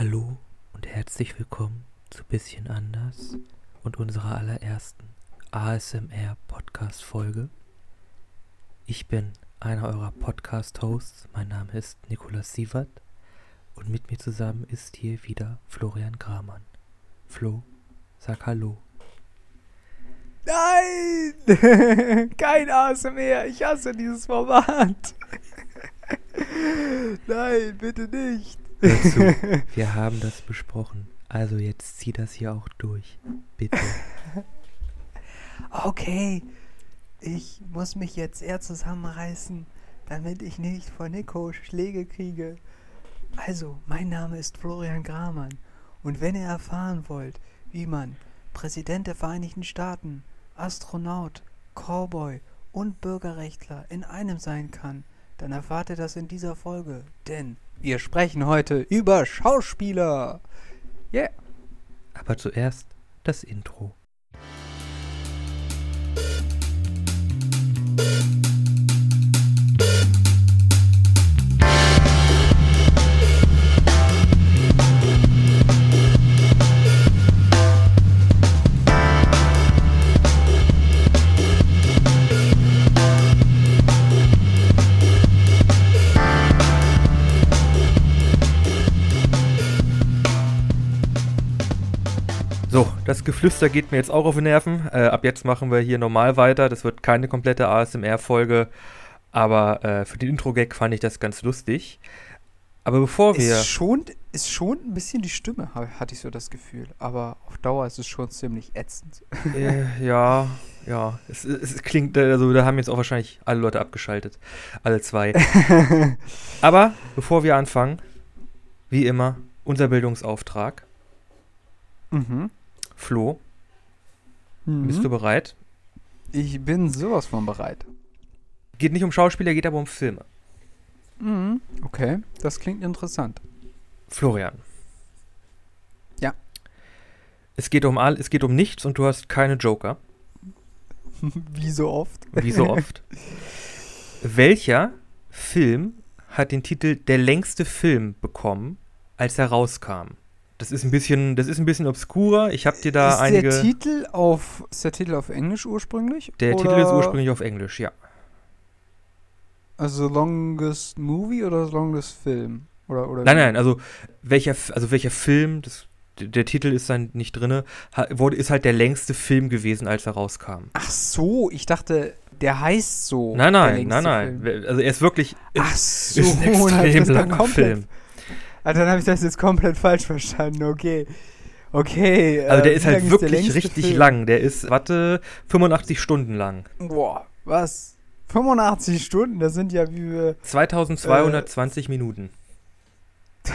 Hallo und herzlich willkommen zu Bisschen anders und unserer allerersten ASMR-Podcast-Folge. Ich bin einer eurer Podcast-Hosts. Mein Name ist Nikolaus Sievert und mit mir zusammen ist hier wieder Florian Gramann. Flo, sag Hallo. Nein! Kein ASMR! Ich hasse dieses Format! Nein, bitte nicht! Hör zu, wir haben das besprochen. Also jetzt zieh das hier auch durch. Bitte. Okay, ich muss mich jetzt eher zusammenreißen, damit ich nicht von Nico Schläge kriege. Also, mein Name ist Florian Gramann und wenn ihr erfahren wollt, wie man Präsident der Vereinigten Staaten, Astronaut, Cowboy und Bürgerrechtler in einem sein kann, dann erfahrt ihr das in dieser Folge. Denn wir sprechen heute über Schauspieler. Yeah. Aber zuerst das Intro. Das Geflüster geht mir jetzt auch auf die Nerven. Äh, ab jetzt machen wir hier normal weiter. Das wird keine komplette ASMR-Folge. Aber äh, für den Intro-Gag fand ich das ganz lustig. Aber bevor wir. Ist schon, ist schon ein bisschen die Stimme, ha- hatte ich so das Gefühl. Aber auf Dauer ist es schon ziemlich ätzend. Äh, ja, ja. Es, es klingt, äh, also da haben jetzt auch wahrscheinlich alle Leute abgeschaltet. Alle zwei. Aber bevor wir anfangen, wie immer, unser Bildungsauftrag. mhm. Flo, Mhm. bist du bereit? Ich bin sowas von bereit. Geht nicht um Schauspieler, geht aber um Filme. Mhm. Okay, das klingt interessant. Florian. Ja. Es geht um all, es geht um nichts und du hast keine Joker, Wie so oft. wie so oft. Welcher Film hat den Titel Der längste Film bekommen, als er rauskam? Das ist ein bisschen, das ist ein bisschen obskurer. Ich habe dir da ist einige. der Titel auf ist der Titel auf Englisch ursprünglich? der oder, Titel ist ursprünglich auf Englisch, ja. Also Longest Movie oder Longest Film? Oder, oder Nein, nein, also welcher, also welcher Film, das, der Titel ist dann nicht wurde, ist halt der längste Film gewesen, als er rauskam. Ach so, ich dachte, der heißt so. Nein, nein, nein, nein. Film. Also er ist wirklich Ach so, ist ein extrem langer Film. Ah, dann habe ich das jetzt komplett falsch verstanden, okay. Okay. Also der äh, ist halt der wirklich richtig Film? lang. Der ist, warte, 85 Stunden lang. Boah, was? 85 Stunden, das sind ja wie wir. 2220 Minuten.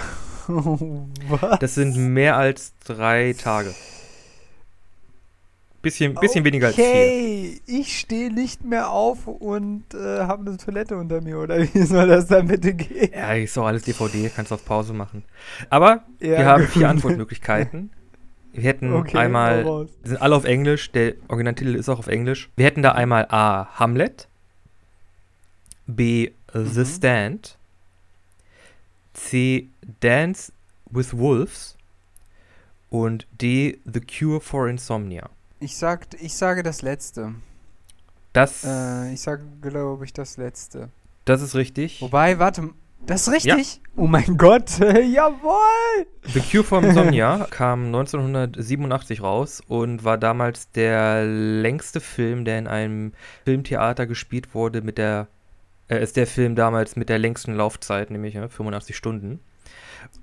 was? Das sind mehr als drei Tage. Bisschen, bisschen weniger als vier. Okay, ich stehe nicht mehr auf und äh, habe eine Toilette unter mir, oder wie soll das dann bitte gehen? Ja, ist doch alles DVD, kannst auf Pause machen. Aber Ja, wir haben gut. vier Antwortmöglichkeiten. Wir hätten Okay, einmal, die sind alle auf Englisch, der Originaltitel ist auch auf Englisch. Wir hätten da einmal A. Hamlet, B. The Mhm. Stand, C. Dance with Wolves und D. The Cure for Insomnia. Ich, sag, ich sage das Letzte. Das, Äh, ich sage, glaube ich, das Letzte. das ist richtig. Wobei, warte, das ist richtig? Oh mein Gott, jawohl! The Cure for Insomnia kam 1987 raus und war damals der längste Film, der in einem Filmtheater gespielt wurde mit der äh, ist der Film damals mit der längsten Laufzeit, nämlich ja, 85 Stunden.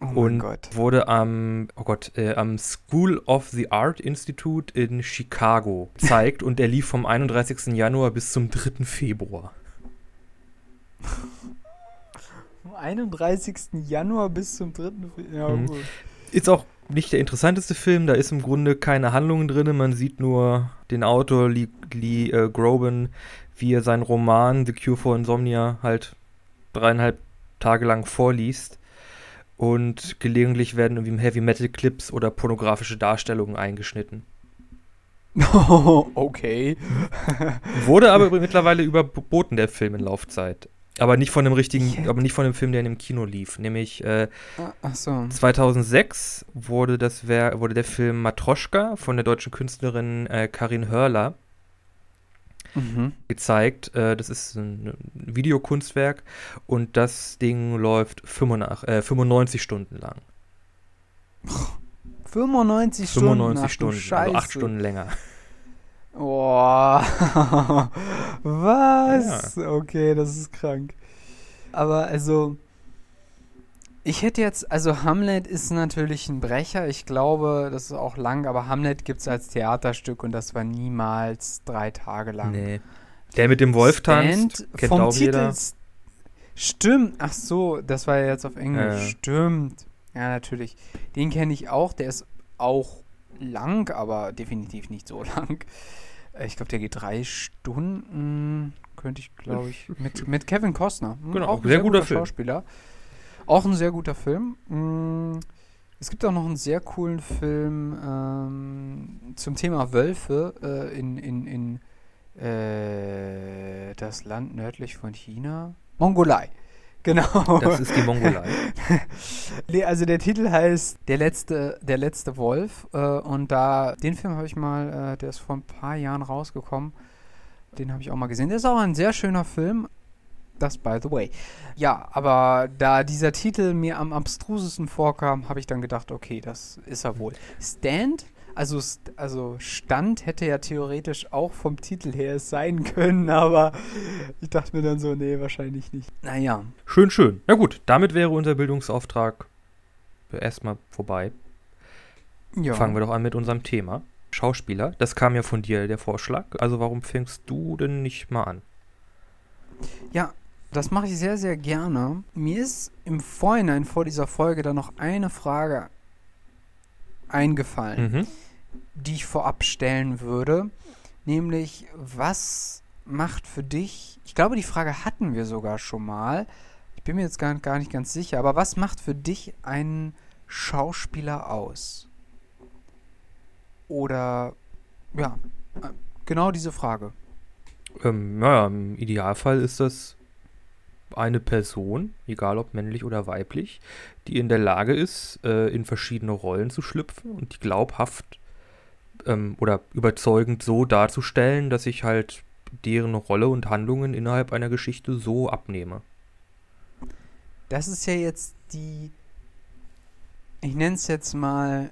Oh und wurde am, oh Gott, äh, am School of the Art Institute in Chicago gezeigt und er lief vom 31. Januar bis zum 3. Februar. Vom 31. Januar bis zum 3. Fe- Ja, Mhm. gut. Ist auch nicht der interessanteste Film, da ist im Grunde keine Handlung drin, man sieht nur den Autor Lee, Lee äh, Groban, wie er seinen Roman The Cure for Insomnia halt dreieinhalb Tage lang vorliest und gelegentlich werden irgendwie Heavy Metal Clips oder pornografische Darstellungen eingeschnitten. okay. Wurde aber mittlerweile überboten, der Film in Laufzeit. Aber nicht von dem richtigen, Ich hätte- aber nicht von dem Film, der in dem Kino lief. Nämlich äh, Ah, so. 2006 wurde, das wurde der Film Matroschka von der deutschen Künstlerin äh, Karin Hörler Mhm. gezeigt. Äh, das ist ein Videokunstwerk und das Ding läuft 85, äh, 95 Stunden lang. 95 Stunden. 95 ach Stunden, Scheiße. also 8 Stunden länger. Boah. Was? Okay, das ist krank. Aber also, ich hätte jetzt, also Hamlet ist natürlich ein Brecher. Ich glaube, das ist auch lang, aber Hamlet gibt es als Theaterstück und das war niemals drei Tage lang. Nee. Der mit dem Wolf tanzt, Stand kennt vom auch Titel jeder. Stimmt, ach so, das war ja jetzt auf Englisch. Äh. Stimmt. Ja, natürlich. Den kenne ich auch, der ist auch lang, aber definitiv nicht so lang. Äh, Ich glaube, der geht drei Stunden, könnte ich, glaube ich, mit, mit Kevin Costner. Hm, Genau, auch ein sehr guter Film. Schauspieler. Auch ein sehr guter Film. Mm, Es gibt auch noch einen sehr coolen Film ähm, zum Thema Wölfe äh, in, in, in äh, das Land nördlich von China. Mongolei. Genau. Das ist die Mongolei. Nee, also der Titel heißt Der letzte, der letzte Wolf. Äh, und da, den Film habe ich mal, äh, der ist vor ein paar Jahren rausgekommen. Den habe ich auch mal gesehen. Der ist auch ein sehr schöner Film. Das by the way. Ja, aber da dieser Titel mir am abstrusesten vorkam, habe ich dann gedacht, okay, das ist er wohl. Stand, also, st also Stand hätte ja theoretisch auch vom Titel her es sein können, aber ich dachte mir dann so, nee, wahrscheinlich nicht. Naja, Schön, schön. Na gut, damit wäre unser Bildungsauftrag erstmal vorbei. ja. Fangen wir doch an mit unserem Thema. Schauspieler, das kam ja von dir, der Vorschlag. Also warum fängst du denn nicht mal an? Ja, das mache ich sehr, sehr gerne. Mir ist im Vorhinein vor dieser Folge dann noch eine Frage eingefallen, Mhm. die ich vorab stellen würde. Nämlich, was macht für dich, ich glaube, die Frage hatten wir sogar schon mal. Ich bin mir jetzt gar, gar nicht ganz sicher, aber was macht für dich einen Schauspieler aus? Oder, ja, äh, genau diese Frage. Ähm, naja, im Idealfall ist das eine Person, egal ob männlich oder weiblich, die in der Lage ist, äh, in verschiedene Rollen zu schlüpfen und die glaubhaft ähm, oder überzeugend so darzustellen, dass ich halt deren Rolle und Handlungen innerhalb einer Geschichte so abnehme. Das ist ja jetzt die, ich nenne es jetzt mal,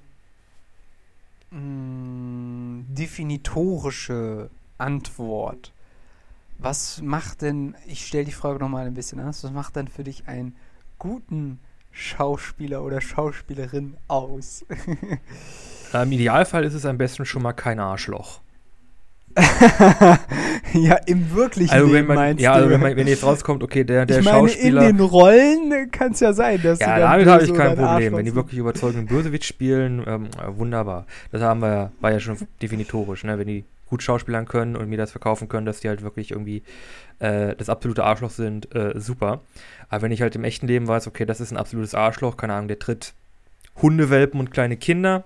mh, definitorische Antwort. Was macht denn, ich stelle die Frage nochmal ein bisschen anders, was macht denn für dich einen guten Schauspieler oder Schauspielerin aus? Im Idealfall ist es am besten schon mal kein Arschloch. ja, im wirklichen Also wenn Leben man, meinst ja, du? also wenn, man, wenn jetzt rauskommt, okay, der, der ich meine, Schauspieler. in den Rollen kann es ja sein, dass Ja, damit habe ich kein Problem. Wenn die wirklich überzeugend Bösewicht spielen, ähm, äh, wunderbar. Das haben wir, ja- war ja schon definitorisch, ne? Wenn die gut schauspielern können und mir das verkaufen können, dass die halt wirklich irgendwie äh, das absolute Arschloch sind, äh, super. Aber wenn ich halt im echten Leben weiß, okay, das ist ein absolutes Arschloch, keine Ahnung, der tritt Hundewelpen und kleine Kinder,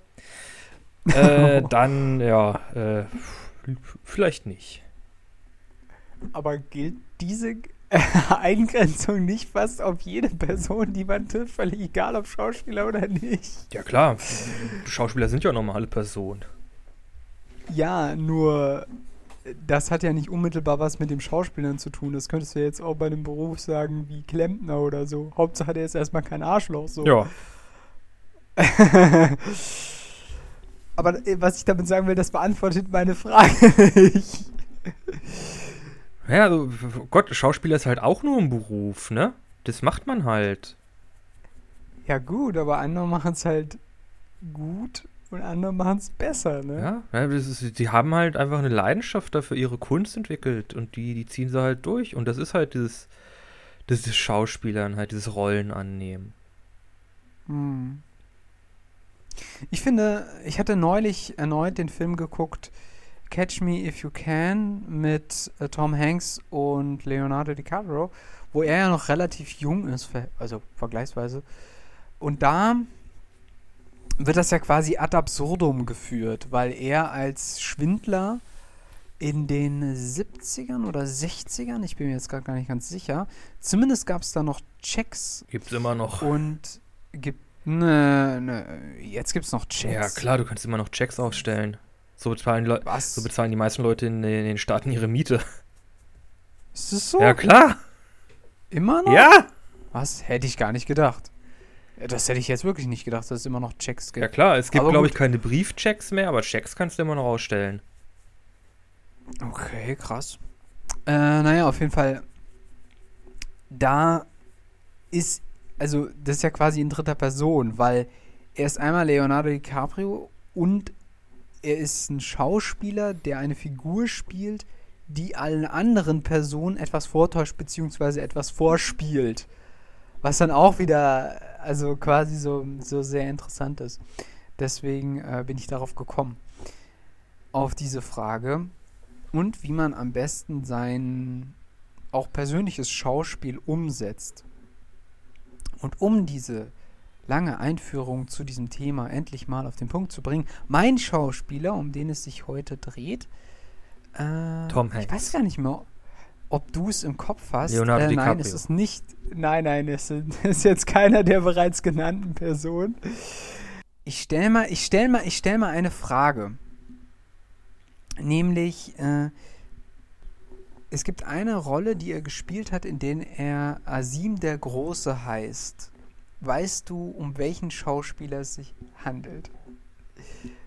äh, dann, ja, äh, vielleicht nicht. Aber gilt diese Eingrenzung nicht fast auf jede Person, die man trifft, völlig egal ob Schauspieler oder nicht? Ja, klar, Schauspieler sind ja normale Personen. Ja, nur das hat ja nicht unmittelbar was mit dem Schauspielern zu tun. Das könntest du jetzt auch bei einem Beruf sagen wie Klempner oder so. Hauptsache, der ist erstmal kein Arschloch. So. Ja, Aber äh, was ich damit sagen will, das beantwortet meine Frage nicht. Ja, also, Gott, Schauspieler ist halt auch nur ein Beruf, ne? Das macht man halt. Ja gut, aber andere machen es halt gut und andere machen es besser, ne? Ja, ja ist, die haben halt einfach eine Leidenschaft dafür ihre Kunst entwickelt und die, die ziehen sie halt durch. Und das ist halt dieses, dieses Schauspielern, halt dieses Rollen annehmen. Hm. Ich finde, ich hatte neulich erneut den Film geguckt, Catch Me If You Can mit äh, Tom Hanks und Leonardo DiCaprio, wo er ja noch relativ jung ist, also vergleichsweise. Und da wird das ja quasi ad absurdum geführt, weil er als Schwindler in den 70ern oder 60ern, ich bin mir jetzt gerade gar nicht ganz sicher. Zumindest gab es da noch Checks Gibt's immer noch. und gibt ne, ne, jetzt gibt es noch Checks. Ja, klar, du kannst immer noch Checks ausstellen. So bezahlen, Was? so bezahlen die meisten Leute in, den- in den Staaten ihre Miete. Ist das so? Ja, klar. Immer noch? Ja. Was? Hätte ich gar nicht gedacht. Das hätte ich jetzt wirklich nicht gedacht, dass es immer noch Checks gibt. Ja, klar. Es gibt, glaube ich, keine Briefchecks mehr, aber Checks kannst du immer noch ausstellen. Okay, krass. Äh, naja, auf jeden Fall. Da ist, also das ist ja quasi in dritter Person, weil er ist einmal Leonardo DiCaprio und er ist ein Schauspieler, der eine Figur spielt, die allen anderen Personen etwas vortäuscht bzw. etwas vorspielt. Was dann auch wieder, also quasi so, so sehr interessant ist. Deswegen äh, bin ich darauf gekommen. Auf diese Frage und wie man am besten sein auch persönliches Schauspiel umsetzt. Und um diese lange Einführung zu diesem Thema endlich mal auf den Punkt zu bringen, mein Schauspieler, um den es sich heute dreht, äh, Tom Ich Hanks. weiß gar nicht mehr, ob du es im Kopf hast. Leonardo äh, nein, es DiCaprio. ist nicht. Nein, nein, es ist, jetzt keiner der bereits genannten Personen. Ich stell mal, ich stell mal, ich stell mal eine Frage. Nämlich, äh, es gibt eine Rolle, die er gespielt hat, in der er Asim der Große heißt. Weißt du, um welchen Schauspieler es sich handelt?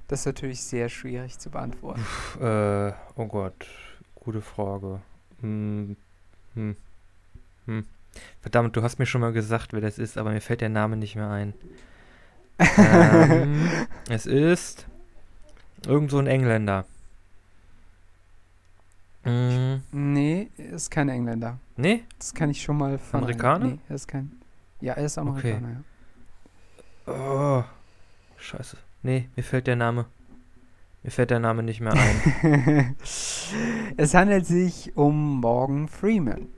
Das ist natürlich sehr schwierig zu beantworten. Äh, oh Gott. Gute Frage. Hm. Hm. Hm. Verdammt, du hast mir schon mal gesagt, wer das ist, aber mir fällt der Name nicht mehr ein. ähm, es ist irgend so ein Engländer. Hm, Nee, ist kein Engländer. nee? Das kann ich schon mal verneinen. Amerikaner? Nee, er ist kein. Ja, er ist Amerikaner, Oh, scheiße. Nee, mir fällt der Name. Mir fällt der Name nicht mehr ein. es handelt sich um Morgan Freeman.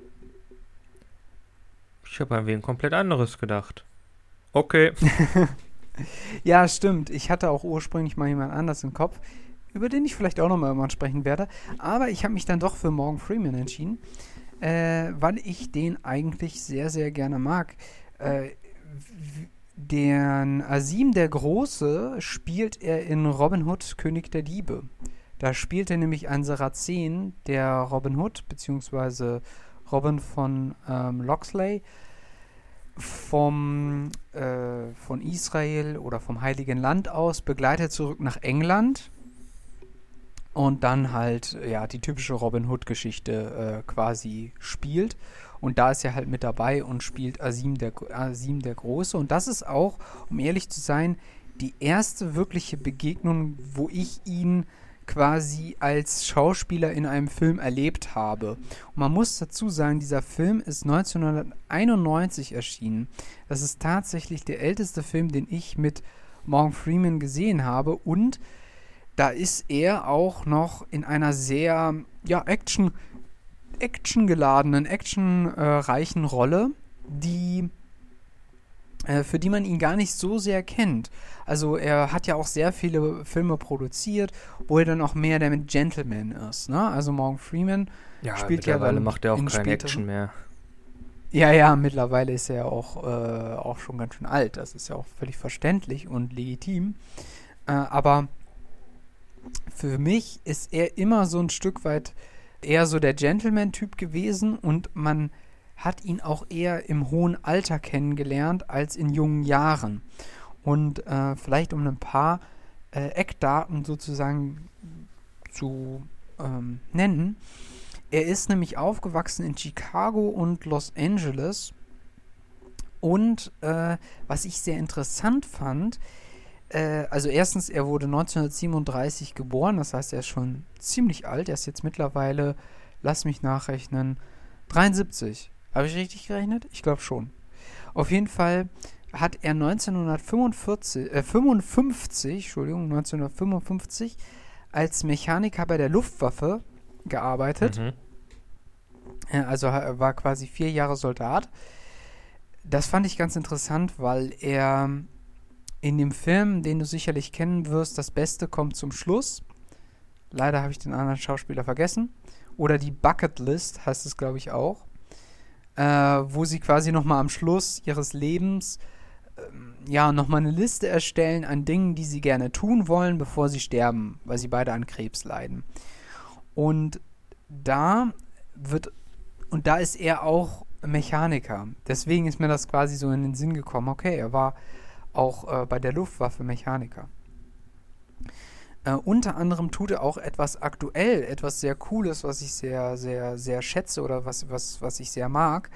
ich habe an wen komplett anderes gedacht. Okay. Ja, stimmt. Ich hatte auch ursprünglich mal jemand anders im Kopf, über den ich vielleicht auch nochmal irgendwann sprechen werde. Aber ich habe mich dann doch für Morgan Freeman entschieden, äh, weil ich den eigentlich sehr, sehr gerne mag. Äh, den Asim der Große spielt er in Robin Hood, König der Diebe. Da spielt er nämlich einen Sarazen, der Robin Hood, beziehungsweise Robin von ähm, Loxley, vom, äh, von Israel oder vom Heiligen Land aus begleitet zurück nach England und dann halt ja die typische Robin Hood Geschichte äh, quasi spielt und da ist er halt mit dabei und spielt Asim der, Asim der Große und das ist auch, um ehrlich zu sein, die erste wirkliche Begegnung, wo ich ihn quasi als Schauspieler in einem Film erlebt habe. Und man muss dazu sagen, dieser Film ist 1991 erschienen. Das ist tatsächlich der älteste Film, den ich mit Morgan Freeman gesehen habe. Und da ist er auch noch in einer sehr ja, Action, actiongeladenen, actionreichen Rolle, die äh, für die man ihn gar nicht so sehr kennt. Also er hat ja auch sehr viele Filme produziert, wo er dann auch mehr der mit Gentleman ist. Ne? Also Morgan Freeman Ja, Spielt ja mittlerweile macht er auch in keine späteren- Action mehr. Ja, ja, mittlerweile ist er auch, äh, auch schon ganz schön alt. Das ist ja auch völlig verständlich und legitim. Äh, aber für mich ist er immer so ein Stück weit eher so der Gentleman-Typ gewesen und man hat ihn auch eher im hohen Alter kennengelernt als in jungen Jahren. Und äh, vielleicht um ein paar äh, Eckdaten sozusagen zu ähm, nennen. Er ist nämlich aufgewachsen in Chicago und Los Angeles. Und äh, was ich sehr interessant fand, äh, also erstens, er wurde 1937 geboren, das heißt, er ist schon ziemlich alt. Er ist jetzt mittlerweile, lass mich nachrechnen, 73. Habe ich richtig gerechnet? Ich glaube schon. Auf jeden Fall hat er 1945, äh, 55, Entschuldigung, 1955 als Mechaniker bei der Luftwaffe gearbeitet. Mhm. Äh, Also er war quasi vier Jahre Soldat. Das fand ich ganz interessant, weil er in dem Film, den du sicherlich kennen wirst, das Beste kommt zum Schluss, Leider habe ich den anderen Schauspieler vergessen. Oder die Bucket List heißt es, glaube ich, auch. Äh, wo sie quasi nochmal am Schluss ihres Lebens ähm, ja nochmal eine Liste erstellen an Dingen, die sie gerne tun wollen, bevor sie sterben, weil sie beide an Krebs leiden. Und da wird, und da ist er auch Mechaniker. Deswegen ist mir das quasi so in den Sinn gekommen. Okay, er war auch äh, bei der Luftwaffe Mechaniker. Äh, unter anderem tut er auch etwas aktuell, etwas sehr Cooles, was ich sehr, sehr, sehr schätze oder was, was, was ich sehr mag.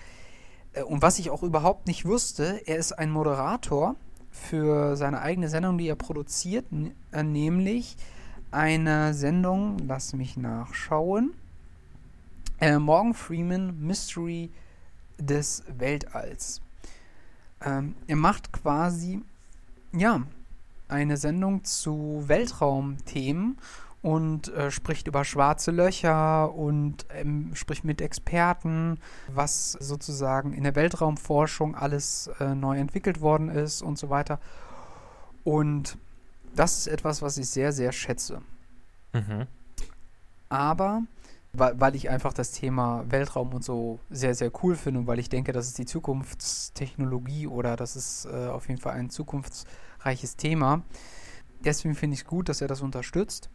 Äh, und was ich auch überhaupt nicht wusste, er ist ein Moderator für seine eigene Sendung, die er produziert, äh, nämlich eine Sendung, lass mich nachschauen. Äh, Morgan Freeman Mystery des Weltalls. Ähm, er macht quasi, ja, eine Sendung zu Weltraumthemen und äh, spricht über schwarze Löcher und ähm, spricht mit Experten, was sozusagen in der Weltraumforschung alles äh, neu entwickelt worden ist und so weiter. Und das ist etwas, was ich sehr, sehr schätze. Mhm. Aber weil, ich einfach das Thema Weltraum und so sehr, sehr cool finde und weil ich denke, das ist die Zukunftstechnologie oder das ist äh, auf jeden Fall ein zukunftsreiches Thema. Deswegen finde ich es gut, dass er das unterstützt.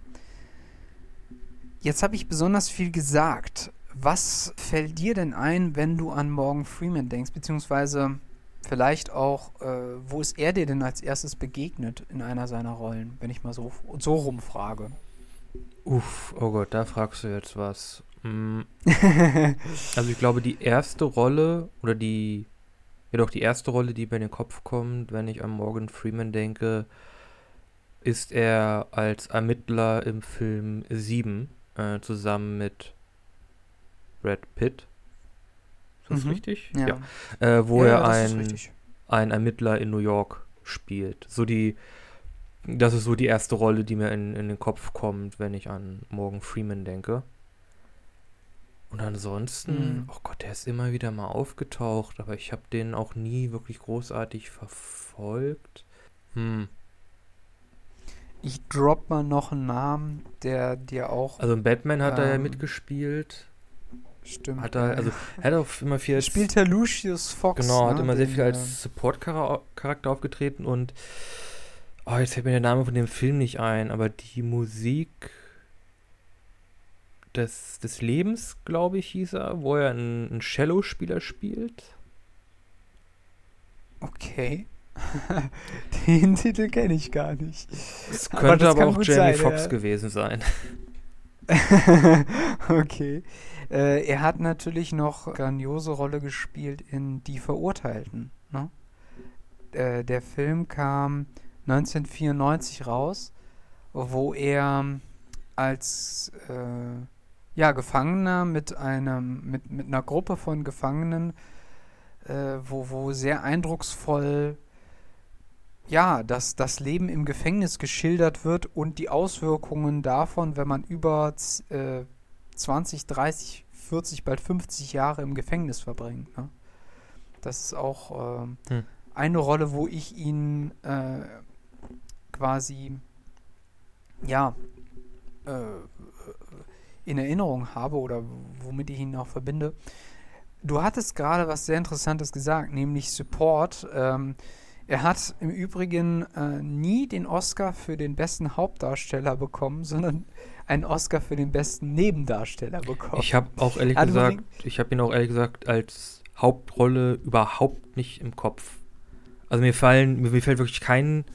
Jetzt habe ich besonders viel gesagt. Was fällt dir denn ein, wenn du an Morgan Freeman denkst? Beziehungsweise vielleicht auch, äh, wo ist er dir denn als erstes begegnet in einer seiner Rollen, wenn ich mal so, so rumfrage? Uff, oh Gott, da fragst du jetzt was. Mm. also ich glaube, die erste Rolle oder die, ja doch, die erste Rolle, die mir in den Kopf kommt, wenn ich an Morgan Freeman denke, ist er als Ermittler im Film 7 äh, zusammen mit Brad Pitt. Ist das mhm. richtig? Ja. ja. Äh, wo ja, er ein, ein Ermittler in New York spielt. So die das ist so die erste Rolle, die mir in, in den Kopf kommt, wenn ich an Morgan Freeman denke. Und ansonsten, mhm. oh Gott, der ist immer wieder mal aufgetaucht, aber ich habe den auch nie wirklich großartig verfolgt. Hm. Ich drop mal noch einen Namen, der dir auch. Also in Batman hat ähm, er ja ähm, mitgespielt. Stimmt. Hat er, also, er hat auch immer viel als. Spielt Herr Lucius Fox. Genau, ne? hat immer sehr viel als Support-Charakter aufgetreten und Oh, jetzt fällt mir der Name von dem Film nicht ein, aber die Musik des, des Lebens, glaube ich, hieß er, wo er einen, einen Cello-Spieler spielt. Okay. Den Titel kenne ich gar nicht. Es könnte aber, aber auch Jamie Foxx ja. gewesen sein. okay. Äh, er hat natürlich noch grandiose Rolle gespielt in Die Verurteilten. Ne? Äh, der Film kam 1994 raus, wo er als äh, ja, Gefangener mit einem mit, mit einer Gruppe von Gefangenen, äh, wo, wo sehr eindrucksvoll ja, dass das Leben im Gefängnis geschildert wird und die Auswirkungen davon, wenn man über äh, 20, 30, 40, bald 50 Jahre im Gefängnis verbringt. Ne? Das ist auch äh, hm. eine Rolle, wo ich ihn äh, quasi, ja, äh, in Erinnerung habe oder womit ich ihn auch verbinde. Du hattest gerade was sehr Interessantes gesagt, nämlich Support. Ähm, er hat im Übrigen äh, nie den Oscar für den besten Hauptdarsteller bekommen, sondern einen Oscar für den besten Nebendarsteller bekommen. Ich habe auch ehrlich also gesagt, ich habe ihn auch ehrlich gesagt als Hauptrolle überhaupt nicht im Kopf. Also mir fallen, mir fällt wirklich kein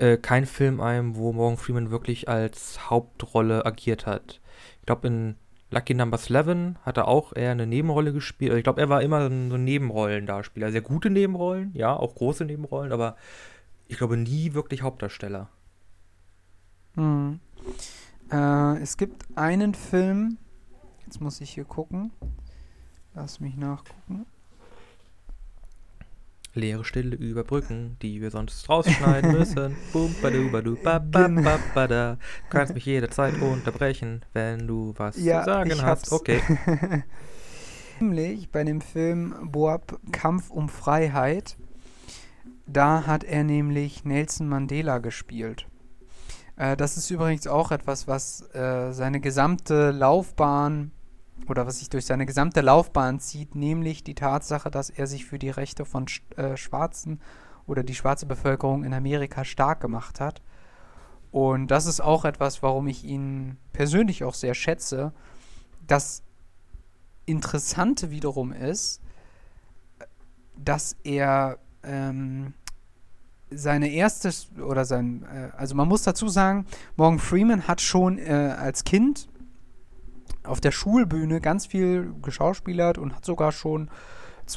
äh, kein Film ein, wo Morgan Freeman wirklich als Hauptrolle agiert hat. Ich glaube, in Lucky Numbers 11 hat er auch eher eine Nebenrolle gespielt. Also ich glaube, er war immer so ein Nebenrollendarspieler. Sehr gute Nebenrollen, ja, auch große Nebenrollen, aber ich glaube nie wirklich Hauptdarsteller. Hm. Äh, es gibt einen Film, jetzt muss ich hier gucken. Lass mich nachgucken leere Stille überbrücken, die wir sonst rausschneiden müssen. Bum, badu, badu, ba, ba, ba, ba, da. Du kannst mich jederzeit unterbrechen, wenn du was ja, zu sagen hast. Okay. Nämlich bei dem Film Boab Kampf um Freiheit, da hat er nämlich Nelson Mandela gespielt. Äh, das ist übrigens auch etwas, was äh, seine gesamte Laufbahn oder was sich durch seine gesamte Laufbahn zieht, nämlich die Tatsache, dass er sich für die Rechte von äh, Schwarzen oder die schwarze Bevölkerung in Amerika stark gemacht hat. Und das ist auch etwas, warum ich ihn persönlich auch sehr schätze. Das Interessante wiederum ist, dass er ähm, seine erste oder sein, äh, also man muss dazu sagen, Morgan Freeman hat schon äh, als Kind auf der Schulbühne ganz viel geschauspielert und hat sogar schon,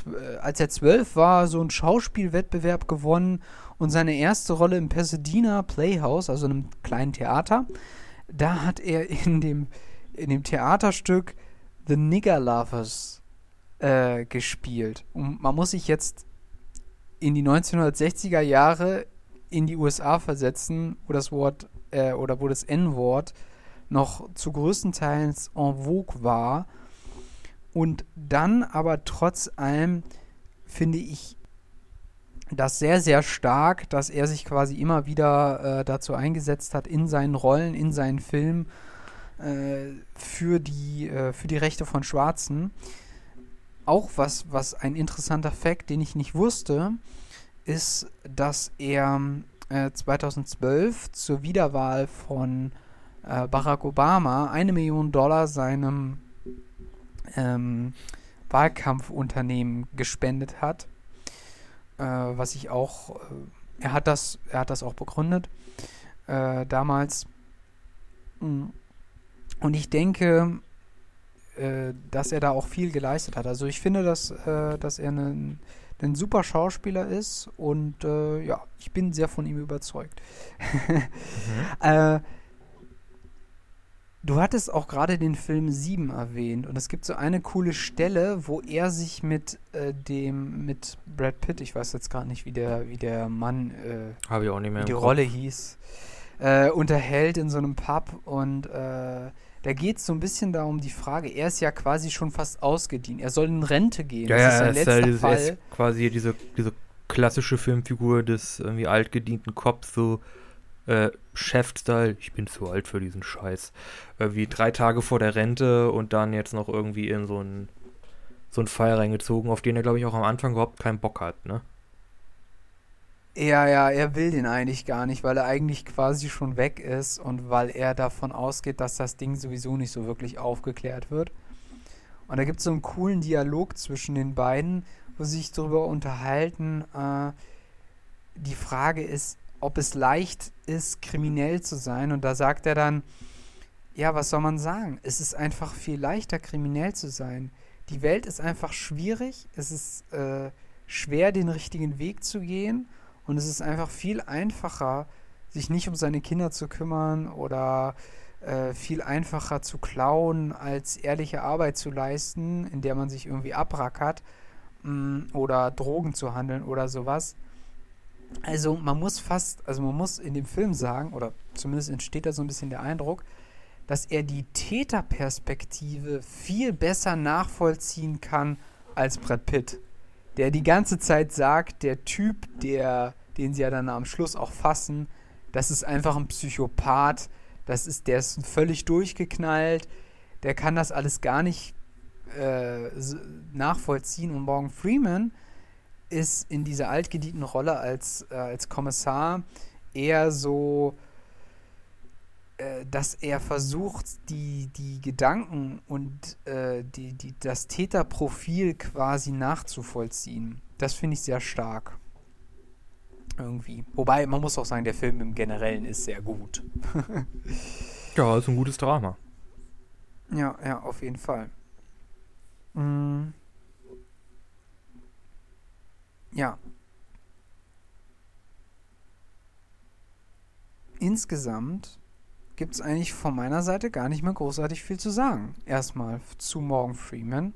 äh, als er zwölf war, so einen Schauspielwettbewerb gewonnen und seine erste Rolle im Pasadena Playhouse, also einem kleinen Theater, da hat er in dem, in dem Theaterstück The Nigger Lovers äh, gespielt. Und man muss sich jetzt in die 1960er Jahre in die USA versetzen, wo das Wort äh, oder wo das N-Wort noch zu größtenteils en vogue war. Und dann aber trotz allem finde ich das sehr, sehr stark, dass er sich quasi immer wieder äh, dazu eingesetzt hat, in seinen Rollen, in seinen Filmen äh, für, die, äh, für die Rechte von Schwarzen. Auch was, was ein interessanter Fakt, den ich nicht wusste, ist, dass er 2012 äh, zur Wiederwahl von äh, Barack Obama eine Million Dollar seinem ähm, Wahlkampfunternehmen gespendet hat. Äh, was ich auch, äh, er hat das, er hat das auch begründet äh, damals. Mm. Und ich denke, äh, dass er da auch viel geleistet hat. Also ich finde, dass, äh, dass er ein, ein super Schauspieler ist und ja, ich bin sehr von ihm überzeugt. mhm. Du hattest auch gerade den Film 7 erwähnt und es gibt so eine coole Stelle, wo er sich mit äh, dem, mit Brad Pitt, ich weiß jetzt gerade nicht, wie der, wie der Mann, äh, Habe ich auch nicht mehr wie die Rolle hieß, äh, unterhält in so einem Pub und äh, da geht es so ein bisschen darum, die Frage, er ist ja quasi schon fast ausgedient, er soll in Rente gehen. Ja, das ja, ist sein letzter Fall. ist quasi diese, diese klassische Filmfigur des irgendwie altgedienten Cops, so äh, Chef-Style, ich bin zu alt für diesen Scheiß. Irgendwie drei Tage vor der Rente und dann jetzt noch irgendwie in so einen so einen Fall reingezogen, auf den er, glaube ich, auch am Anfang überhaupt keinen Bock hat, ne? Ja, ja, er will den eigentlich gar nicht, weil er eigentlich quasi schon weg ist und weil er davon ausgeht, dass das Ding sowieso nicht so wirklich aufgeklärt wird. Und da gibt es so einen coolen Dialog zwischen den beiden, wo sie sich darüber unterhalten. Äh, die Frage ist, ob es leicht ist, kriminell zu sein. Und da sagt er dann, ja, was soll man sagen? Es ist einfach viel leichter, kriminell zu sein. Die Welt ist einfach schwierig. Es ist äh, schwer, den richtigen Weg zu gehen. Und es ist einfach viel einfacher, sich nicht um seine Kinder zu kümmern oder äh, viel einfacher zu klauen, als ehrliche Arbeit zu leisten, in der man sich irgendwie abrackert mm, oder Drogen zu handeln oder sowas. Also man muss fast, also man muss in dem Film sagen, oder zumindest entsteht da so ein bisschen der Eindruck, dass er die Täterperspektive viel besser nachvollziehen kann als Brad Pitt. Der die ganze Zeit sagt, der Typ, der, den sie ja dann am Schluss auch fassen, das ist einfach ein Psychopath, das ist, der ist völlig durchgeknallt, der kann das alles gar nicht äh, nachvollziehen. Und Morgan Freeman ist in dieser altgedienten Rolle als, äh, als Kommissar eher so, äh, dass er versucht, die, die Gedanken und äh, die, die, das Täterprofil quasi nachzuvollziehen. Das finde ich sehr stark. Irgendwie. Wobei, man muss auch sagen, der Film im Generellen ist sehr gut. ja, ist ein gutes Drama. Ja, ja, auf jeden Fall. Mhm. Ja. Insgesamt gibt es eigentlich von meiner Seite gar nicht mehr großartig viel zu sagen. Erstmal zu Morgan Freeman.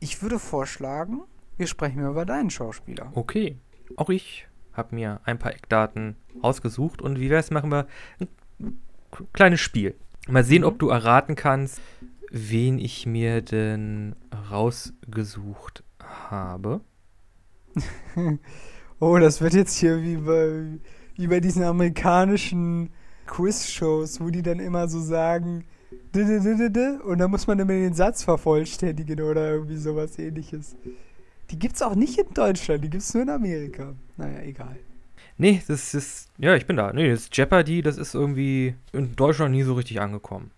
Ich würde vorschlagen, wir sprechen über deinen Schauspieler. Okay. Auch ich habe mir ein paar Eckdaten ausgesucht und wie wär's, machen wir ein kleines Spiel. Mal sehen, mhm. ob du erraten kannst, wen ich mir denn rausgesucht habe. oh, das wird jetzt hier wie bei, wie bei diesen amerikanischen Quiz-Shows, wo die dann immer so sagen, und dann muss man immer den Satz vervollständigen oder irgendwie sowas ähnliches. Die gibt's auch nicht in Deutschland, die gibt's nur in Amerika. Naja, egal. Nee, das ist. Ja, ich bin da. Nee, das Jeopardy, das ist irgendwie in Deutschland nie so richtig angekommen.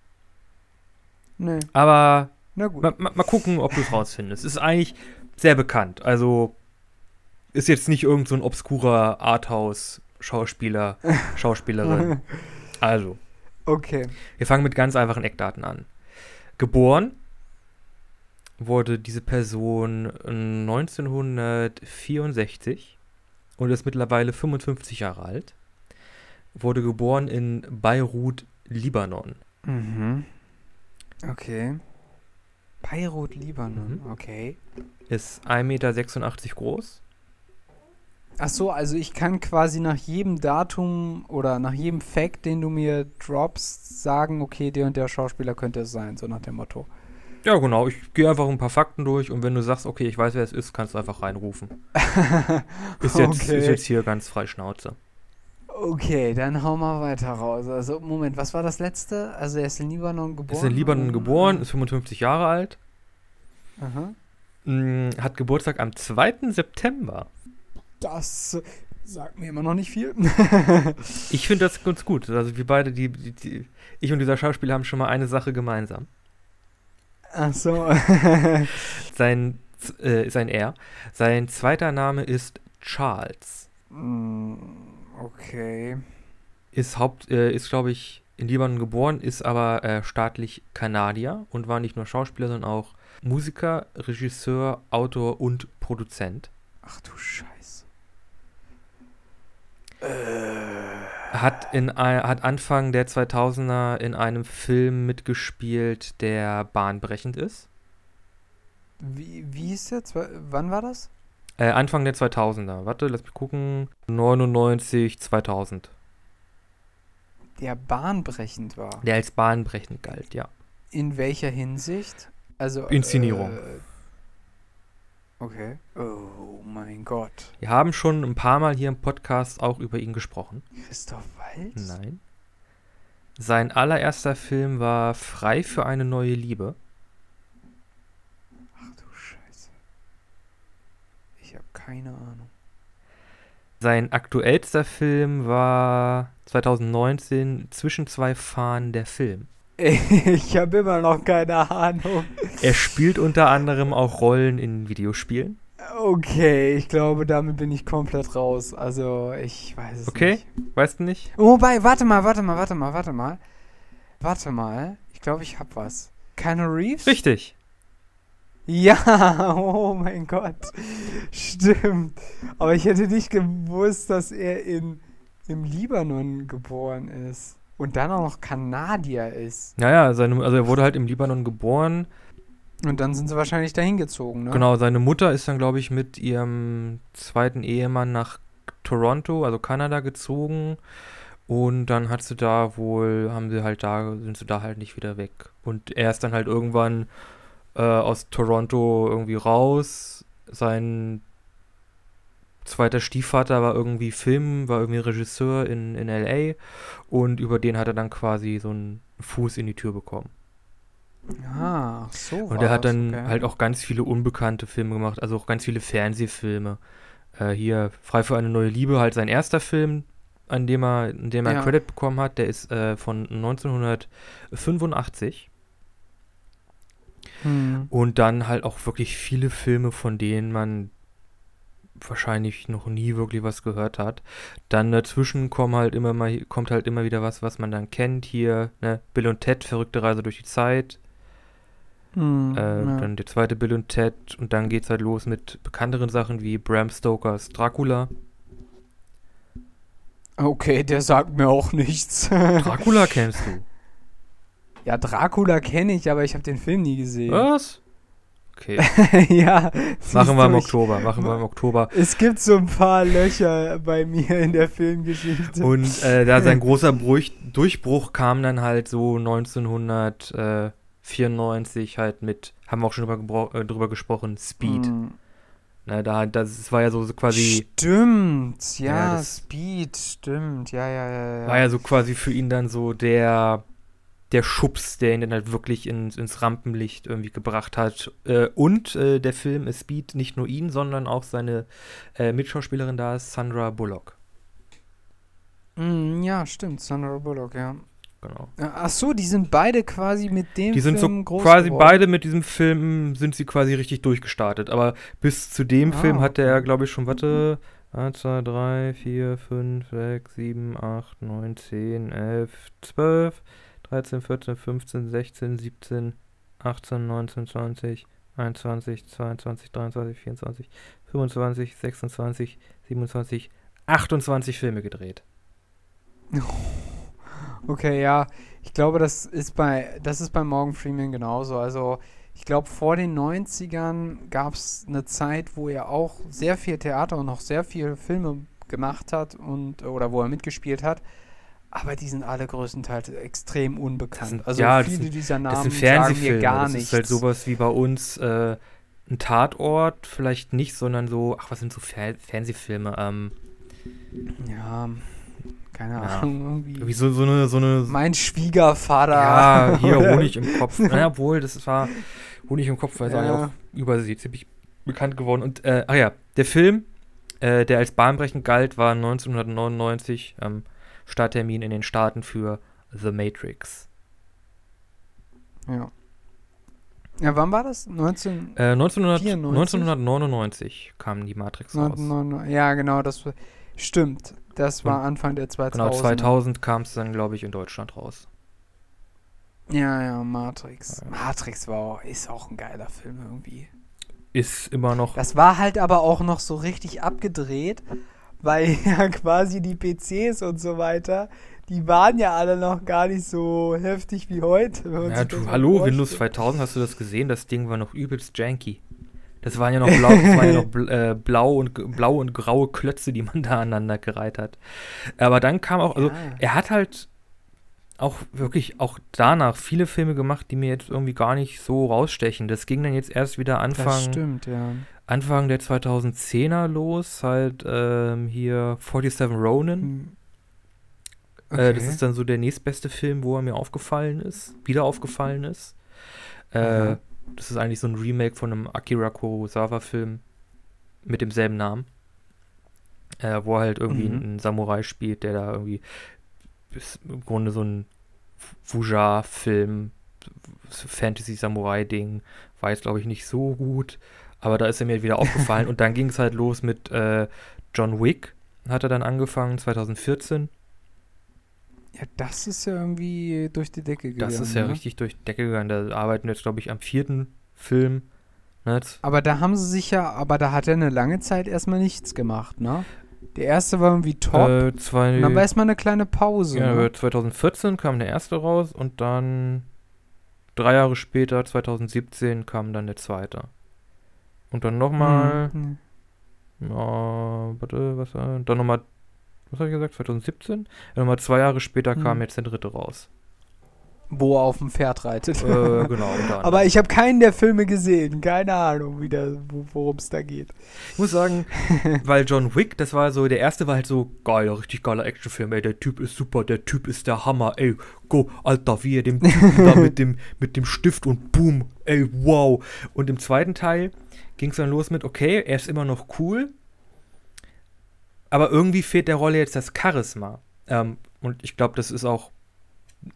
Nee, Aber na gut. mal, mal, mal gucken, ob du es rausfindest. Ist eigentlich sehr bekannt. Also ist jetzt nicht irgend so ein obskurer Arthouse-Schauspieler, Schauspielerin. Also, Okay. wir fangen mit ganz einfachen Eckdaten an. Geboren wurde diese Person 1964 und ist mittlerweile 55 Jahre alt. Wurde geboren in Beirut, Libanon. Mhm. Okay. Beirut, Libanon, Mhm. okay. Ist 1,86 Meter groß. Ach so, also ich kann quasi nach jedem Datum oder nach jedem Fact, den du mir droppst, sagen, okay, der und der Schauspieler könnte es sein, so nach dem Motto. Ja, genau. Ich gehe einfach ein paar Fakten durch und wenn du sagst, okay, ich weiß, wer es ist, kannst du einfach reinrufen. Ist jetzt, Okay. ist jetzt hier ganz frei Schnauze. Okay, dann hau mal weiter raus. Also, Moment, was war das letzte? Also, er ist in Libanon geboren? Ist in Libanon geboren, ist 55 Jahre alt, Aha. mh, hat Geburtstag am 2. September. Das sagt mir immer noch nicht viel. Ich finde das ganz gut. Also wir beide, die, die, die, ich und dieser Schauspieler haben schon mal eine Sache gemeinsam. Ach so. Sein, äh, sein er. Sein zweiter Name ist Charles. Mm, okay. Ist Haupt, äh, ist glaube ich in Libanon geboren, ist aber äh, staatlich Kanadier und war nicht nur Schauspieler, sondern auch Musiker, Regisseur, Autor und Produzent. Ach du Scheiße. Hat, in, hat Anfang der 2000er in einem Film mitgespielt, der bahnbrechend ist. Wie, wie ist der? Wann war das? Äh, Anfang der 2000er. Warte, lass mich gucken. 99, 2000. Der bahnbrechend war. Der als bahnbrechend galt, ja. In welcher Hinsicht? Also. Inszenierung. Äh, okay. Oh mein Gott. Wir haben schon ein paar Mal hier im Podcast auch über ihn gesprochen. Christoph Waltz? Nein. Sein allererster Film war Frei für eine neue Liebe. Ach du Scheiße. Ich habe keine Ahnung. Sein aktuellster Film war 2019 Zwischen zwei Fahnen der Film. Ich habe immer noch keine Ahnung. Er spielt unter anderem auch Rollen in Videospielen. Okay, ich glaube, damit bin ich komplett raus. Also, ich weiß es Okay. nicht. Weißt du nicht? Wobei, warte mal, warte mal, warte mal, warte mal. Warte mal. Ich glaube, ich hab was. Keanu Reeves? Richtig. Ja, oh mein Gott. Stimmt. Aber ich hätte nicht gewusst, dass er in, im Libanon geboren ist. Und dann auch noch Kanadier ist. Naja, seine, also er wurde halt im Libanon geboren. Und dann sind sie wahrscheinlich dahin gezogen, ne? Genau, seine Mutter ist dann, glaube ich, mit ihrem zweiten Ehemann nach Toronto, also Kanada, gezogen. Und dann hat sie da wohl, haben sie halt da, sind sie da halt nicht wieder weg. Und er ist dann halt irgendwann äh, aus Toronto irgendwie raus. Sein zweiter Stiefvater war irgendwie Film, war irgendwie Regisseur in, in LA. Und über den hat er dann quasi so einen Fuß in die Tür bekommen. Ah, ach so. Und er hat dann okay. halt auch ganz viele unbekannte Filme gemacht, also auch ganz viele Fernsehfilme. Äh, hier, Frei für eine neue Liebe, halt sein erster Film, an dem er, in dem er Ja. Credit bekommen hat, der ist äh, von 1985. Hm. Und dann halt auch wirklich viele Filme, von denen man wahrscheinlich noch nie wirklich was gehört hat. Dann dazwischen kommen halt immer mal, kommt halt immer wieder was, was man dann kennt. Hier, ne, Bill und Ted, verrückte Reise durch die Zeit. Hm, Äh, ja. Dann der zweite Bill und Ted und dann geht's halt los mit bekannteren Sachen wie Bram Stokers Dracula. Okay, der sagt mir auch nichts. Dracula kennst du? ja, Dracula kenne ich, aber ich habe den Film nie gesehen. Was? Okay, ja. machen wir im Oktober, machen wir im Oktober. Es gibt so ein paar Löcher bei mir in der Filmgeschichte. Und äh, da sein großer Bruch, Durchbruch kam dann halt so 1994 halt mit, haben wir auch schon drüber, äh, drüber gesprochen, Speed. Hm. Ne, da, das war ja so, so quasi. Stimmt, ja, Ja, Speed, stimmt, ja, ja, ja, ja. War ja so quasi für ihn dann so der, der Schubs, der ihn dann halt wirklich ins, ins Rampenlicht irgendwie gebracht hat. Äh, und äh, der Film ist Speed nicht nur ihn, sondern auch seine äh, Mitschauspielerin da ist Sandra Bullock. Mm, ja, stimmt, Sandra Bullock, ja. Genau. Ja, Ach so, die sind beide quasi mit dem Die sind so Film groß quasi geworden. beide mit diesem Film sind sie quasi richtig durchgestartet. Aber bis zu dem Ah, Film hatte er, glaube ich, schon, warte, 1, 2, 3, 4, 5, 6, 7, 8, 9, 10, 11, 12, 13, 14, 15, 16, 17, 18, 19, 20, 21, 22, 23, 24, 25, 26, 27, 28 Filme gedreht. Okay, ja. Ich glaube, das ist bei, das ist bei Morgan Freeman genauso. Also, ich glaube, vor den 90ern gab es eine Zeit, wo er auch sehr viel Theater und noch sehr viel Filme gemacht hat und oder wo er mitgespielt hat. Aber die sind alle größtenteils extrem unbekannt. sind- also ja, das viele sind- dieser Namen Das sagen mir gar das nichts. ist halt sowas wie bei uns äh, ein Tatort, vielleicht nicht, sondern so, ach, was sind so Fer Fernsehfilme? Ähm, Ja, keine Ja. Ahnung, irgendwie. irgendwie so, so eine, so eine Mein Schwiegervater. ja, hier Honig im Kopf. naja, wohl, das war Honig im Kopf, weil es Ja. auch übersee ziemlich bekannt geworden. Und, äh, ach ja, der Film, äh, der als bahnbrechend galt, war 1999 ähm, Starttermin in den Staaten für The Matrix. Ja. Ja, wann war das? 19. Äh, 1900, 94? 1999 kam die Matrix raus. 1999. Ja, genau, das stimmt. Das war Und Anfang der 2000er. Genau, 2000 kam es dann, glaube ich, in Deutschland raus. Ja, ja, Matrix. Ja. Matrix war auch, ist auch ein geiler Film irgendwie. Ist immer noch. Das war halt aber auch noch so richtig abgedreht, weil ja quasi die PCs und so weiter, die waren ja alle noch gar nicht so heftig wie heute. Ja, du, hallo, Windows vorstellt. 2000, hast du das gesehen? Das Ding war noch übelst janky. Das waren ja noch blau, waren ja noch bl äh, blau, und, blau und graue Klötze, die man da aneinander gereiht hat. Aber dann kam auch, also Ja. er hat halt auch wirklich auch danach viele Filme gemacht, die mir jetzt irgendwie gar nicht so rausstechen. Das ging dann jetzt erst wieder Das Anfang, stimmt, ja. Anfang der 2010er los, halt ähm, hier 47 Ronin. Hm. Äh, das ist dann so der nächstbeste Film, wo er mir aufgefallen ist, wieder aufgefallen ist. Äh, Aha. das ist eigentlich so ein Remake von einem Akira Kurosawa-Film mit demselben Namen. Äh, wo er halt irgendwie Mhm. einen Samurai spielt, der da irgendwie ist im Grunde so ein Wuja-Film, so Fantasy-Samurai-Ding, war jetzt glaube ich nicht so gut, aber da ist er mir wieder aufgefallen und dann ging es halt los mit äh, John Wick, hat er dann angefangen, 2014. Ja, das ist ja irgendwie durch die Decke gegangen. Das ist ja ne? richtig durch die Decke gegangen. Da arbeiten wir jetzt, glaube ich, am vierten Film. Ne? jetzt- Aber da haben sie sich ja, aber da hat er eine lange Zeit erstmal nichts gemacht, ne? Der erste war irgendwie top. Äh, zwei, und dann war erstmal eine kleine Pause. ja, ne? 2014 kam der erste raus und dann drei Jahre später, 2017, kam dann der zweite. Und dann nochmal, Hm, ja, warte, was war, dann nochmal, was habe ich gesagt, 2017? Ja, nochmal zwei Jahre später kam Hm. jetzt der dritte raus. Wo er auf dem Pferd reitet. äh, genau. Aber ich habe keinen der Filme gesehen. Keine Ahnung, worum es da geht. Ich muss sagen, weil John Wick, das war so, der erste war halt so geil, richtig geiler Actionfilm, ey, der Typ ist super, der Typ ist der Hammer, ey, go, Alter, wie er dem Typen da mit dem, mit dem Stift und boom, ey, wow. Und im zweiten Teil ging es dann los mit, okay, er ist immer noch cool, aber irgendwie fehlt der Rolle jetzt das Charisma. Ähm, und ich glaube, das ist auch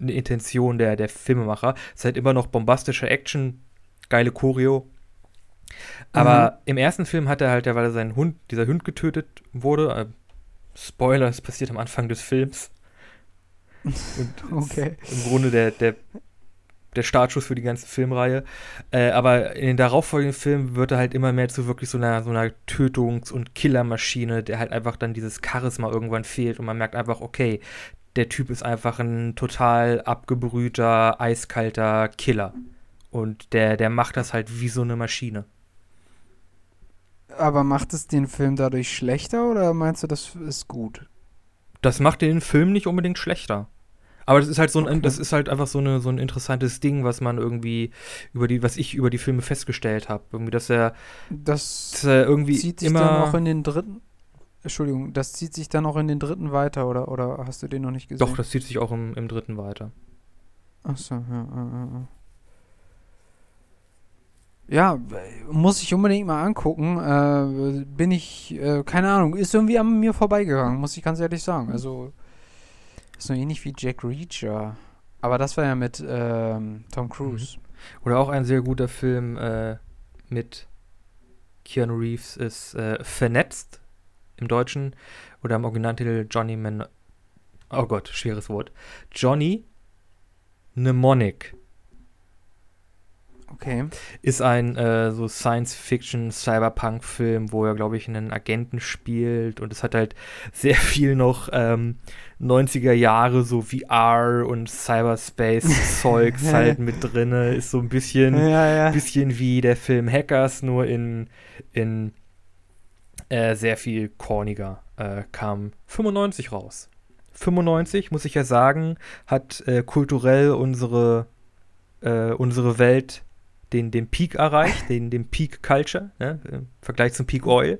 eine Intention der, der Filmemacher. Es ist halt immer noch bombastische Action, geile Choreo. Aber im ersten Film hat er halt, ja, weil er seinen Hund, dieser Hund getötet wurde, äh, Spoiler, es passiert am Anfang des Films. Okay. im Grunde der, der, der Startschuss für die ganze Filmreihe. Äh, aber in den darauffolgenden Filmen wird er halt immer mehr zu wirklich so einer, so einer Tötungs- und Killermaschine, der halt einfach dann dieses Charisma irgendwann fehlt und man merkt einfach, okay, der Typ ist einfach ein total abgebrühter, eiskalter Killer. Und der, der macht das halt wie so eine Maschine. Aber macht es den Film dadurch schlechter oder meinst du, das ist gut? Das macht den Film nicht unbedingt schlechter. Aber das ist halt so ein, Okay. das ist halt einfach so, eine, so ein interessantes Ding, was man irgendwie über die, was ich über die Filme festgestellt habe. Irgendwie, dass er, Das dass er irgendwie zieht sich immer. dann auch in den dritten. Entschuldigung, das zieht sich dann auch in den dritten weiter, oder, oder hast du den noch nicht gesehen? doch, das zieht sich auch im, im dritten weiter. Achso, ja, ja, ja, ja. Ja, muss ich unbedingt mal angucken. Äh, bin ich, äh, keine Ahnung, ist irgendwie an mir vorbeigegangen, muss ich ganz ehrlich sagen. Also, ist so ähnlich wie Jack Reacher. Aber das war ja mit ähm, Tom Cruise. Oder auch ein sehr guter Film äh, mit Keanu Reeves ist äh, Vernetzt im Deutschen oder im Originaltitel Johnny Man. Oh Gott, schweres Wort. Johnny Mnemonic Okay. ist ein äh, so Science-Fiction-Cyberpunk-Film, wo er, glaube ich, einen Agenten spielt und es hat halt sehr viel noch ähm, 90er Jahre so VR und Cyberspace-Zeugs halt mit drinne. Ist so ein bisschen Ja, ja. bisschen wie der Film Hackers, nur in, in äh, sehr viel corniger. Äh, kam 95 raus. 95, muss ich ja sagen, hat äh, kulturell unsere, äh, unsere Welt den, den Peak erreicht, den, den Peak Culture, ne, im Vergleich zum Peak Oil.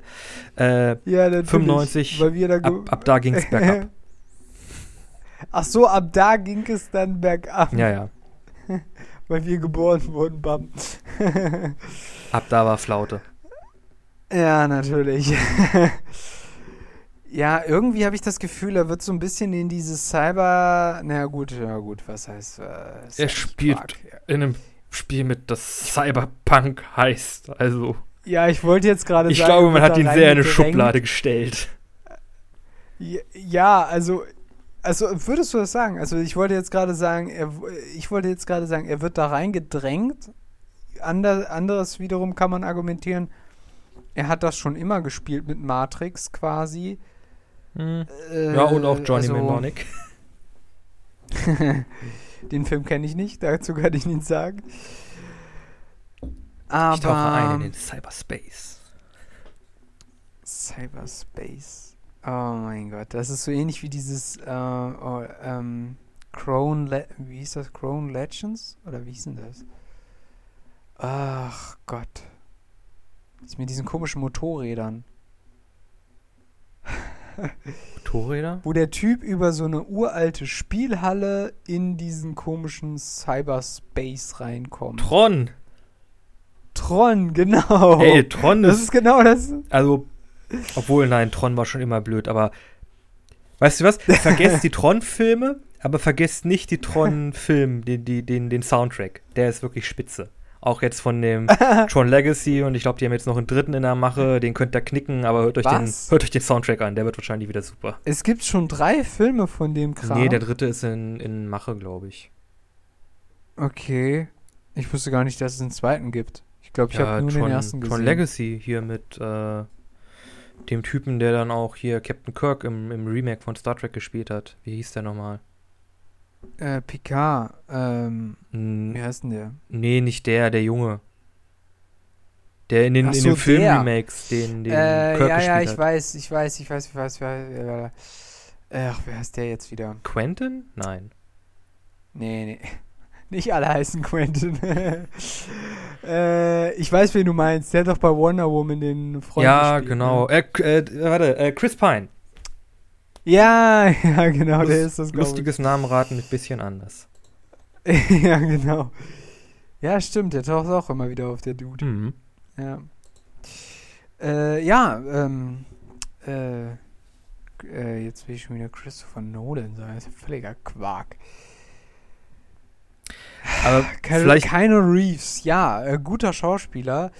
Äh, Ja, natürlich. 95, Weil wir da ab, ab da ging es bergab. Ach so, ab da ging es dann bergab, Ja, ja. weil wir geboren wurden, bam. Ab da war Flaute. Ja, natürlich. ja, irgendwie habe ich das Gefühl, er wird so ein bisschen in dieses Cyber. Na gut, ja gut, was heißt. Äh, Er spielt in einem Spiel mit, das Cyberpunk heißt. Also, Ja, ich wollte jetzt gerade ich sagen. glaube, man hat ihn sehr in eine. Schublade gestellt. Ja, also. Also würdest du das sagen? Also ich wollte jetzt gerade sagen, er, ich wollte jetzt gerade sagen, er wird da reingedrängt. Ander, anderes wiederum kann man argumentieren, er hat das schon immer gespielt mit Matrix quasi. Hm. Äh, Ja, und auch Johnny also- Mnemonic. Den Film kenne ich nicht, dazu kann ich nichts sagen. Aber Ich tauche ein in den Cyberspace. Cyberspace. Oh mein Gott, das ist so ähnlich wie dieses äh, oh, ähm, Crown, Le wie hieß das? Crown Legends? Oder wie hieß denn das? Ach Gott. Das mit diesen komischen Motorrädern. Motorräder? Wo der Typ über so eine uralte Spielhalle in diesen komischen Cyberspace reinkommt. Tron! Tron, genau. Ey, Tron das ist. ist genau das. Also, obwohl, nein, Tron war schon immer blöd, aber. Weißt du was? Vergesst die Tron-Filme, aber vergesst nicht die Tron-Film, den, den, den Soundtrack. Der ist wirklich spitze. Auch jetzt von dem Tron Legacy und ich glaube, die haben jetzt noch einen dritten in der Mache, den könnt ihr knicken, aber hört euch, den, hört euch den Soundtrack an, der wird wahrscheinlich wieder super. Es gibt schon drei Filme von dem Kram. Nee, der dritte ist in, in Mache, glaube ich. Okay. Ich wusste gar nicht, dass es einen zweiten gibt. Ich glaube, ich Ja, habe nur Tron, den ersten gesehen. Tron Legacy hier mit äh, dem Typen, der dann auch hier Captain Kirk im, im Remake von Star Trek gespielt hat. Wie hieß der nochmal? Äh, Picard. Ähm, N wie heißt denn der? nee, nicht der, der Junge. Der in den, in so, den. Filmremakes, den, den äh, Kirk ja, ja, ich hat. weiß, ich weiß, ich weiß, ich weiß, ich weiß. Ach, wer heißt der jetzt wieder? Quentin? Nein. Nee, nee. Nicht alle heißen Quentin. äh, ich weiß, wen du meinst. Der hat doch bei Wonder Woman den Freund ja, gespielt, genau. Ne? Äh, äh, warte, äh, Chris Pine. Ja, ja, genau, der Lust- ist das, ich. Lustiges Namenraten mit bisschen anders. ja, genau. Ja, stimmt, der taucht auch immer wieder auf, der Dude. Mhm. Ja. Äh, ja, ähm, äh, äh, jetzt will ich schon wieder Christopher Nolan sagen. Das ist ja völliger Quark. Aber vielleicht Keanu Reeves, ja, äh, guter Schauspieler,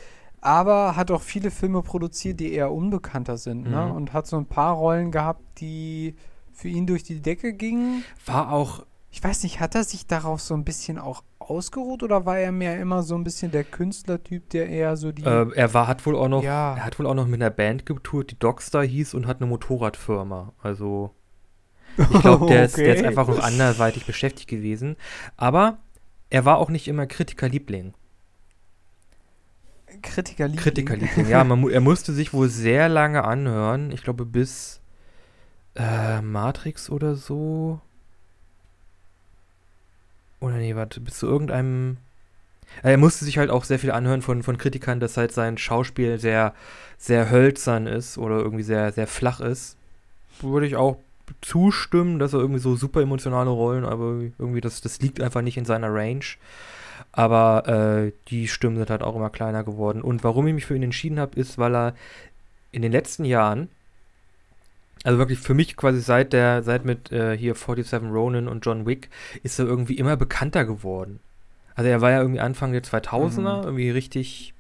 aber hat auch viele Filme produziert, die eher unbekannter sind, ne? Mhm. Und hat so ein paar Rollen gehabt, die für ihn durch die Decke gingen. war auch Ich weiß nicht, hat er sich darauf so ein bisschen auch ausgeruht oder war er mehr immer so ein bisschen der Künstlertyp, der eher so die. Äh, er war, hat wohl auch noch, Ja. er hat wohl auch noch mit einer Band getourt, die Dogstar hieß und hat eine Motorradfirma. Also ich glaube, der, ist, der ist Okay. einfach noch anderweitig beschäftigt gewesen. Aber er war auch nicht immer Kritikerliebling. Kritikerliebling. Kritikerliebling, ja, man, er musste sich wohl sehr lange anhören. Ich glaube bis äh, Matrix oder so. Oder nee, warte, bis zu irgendeinem. Äh, Er musste sich halt auch sehr viel anhören von, von Kritikern, dass halt sein Schauspiel sehr, sehr hölzern ist oder irgendwie sehr, sehr flach ist. Würde ich auch zustimmen, dass er irgendwie so super emotionale Rollen, aber irgendwie das, das liegt einfach nicht in seiner Range. Aber äh, die Stimmen sind halt auch immer kleiner geworden. Und warum ich mich für ihn entschieden habe, ist, weil er in den letzten Jahren, also wirklich für mich quasi seit der, seit mit äh, hier 47 Ronin und John Wick, ist er irgendwie immer bekannter geworden. Also er war ja irgendwie Anfang der 2000er Mhm. irgendwie richtig,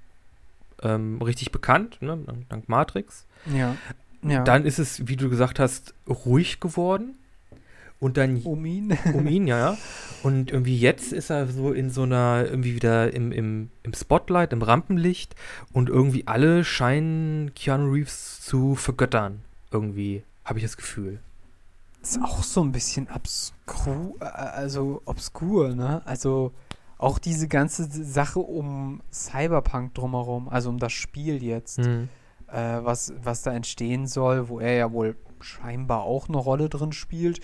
ähm, richtig bekannt, ne, dank- Matrix. Ja. ja. Dann ist es, wie du gesagt hast, ruhig geworden. Und dann um ihn. um ihn, ja, ja. Und irgendwie jetzt ist er so in so einer, irgendwie wieder im, im, im Spotlight, im Rampenlicht und irgendwie alle scheinen Keanu Reeves zu vergöttern. Irgendwie, habe ich das Gefühl. Ist auch so ein bisschen obskur, äh, also obskur, ne? Also auch diese ganze Sache um Cyberpunk drumherum, also um das Spiel jetzt, Hm. äh, was, was da entstehen soll, wo er ja wohl scheinbar auch eine Rolle drin spielt.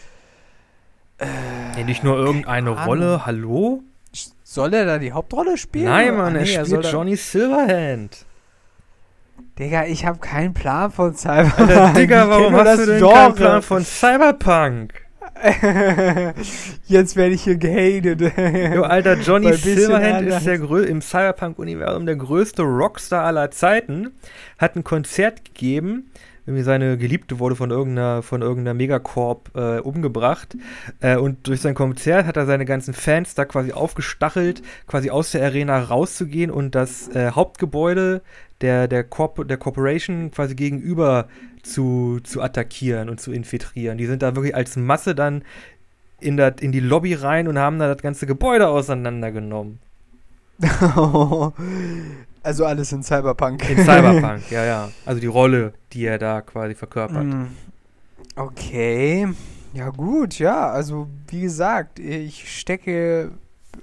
Äh, Ja, nicht nur irgendeine. Rolle, hallo? Soll er da die Hauptrolle spielen? Nein, Mann, Ah, er nee, soll spielt da- Johnny Silverhand. Digga, ich habe keinen Plan von Cyberpunk. Alter, Digga, warum hast du denn Genre. keinen Plan von Cyberpunk? Jetzt werde ich hier gehatet. Jo, Alter, Johnny Silverhand anders. ist der grö im Cyberpunk-Universum der größte Rockstar aller Zeiten. Hat ein Konzert gegeben. Irgendwie seine Geliebte wurde von irgendeiner, von irgendeiner Megacorp äh, umgebracht. Äh, und durch sein Konzert hat er seine ganzen Fans da quasi aufgestachelt, quasi aus der Arena rauszugehen und das äh, Hauptgebäude der, der, Corp der Corporation quasi gegenüber zu, zu attackieren und zu infiltrieren. Die sind da wirklich als Masse dann in, dat, in die Lobby rein und haben da das ganze Gebäude auseinandergenommen. also alles in Cyberpunk. In Cyberpunk, ja, ja. Also die Rolle, die er da quasi verkörpert. Mm, Okay. Ja gut, ja, also wie gesagt, ich stecke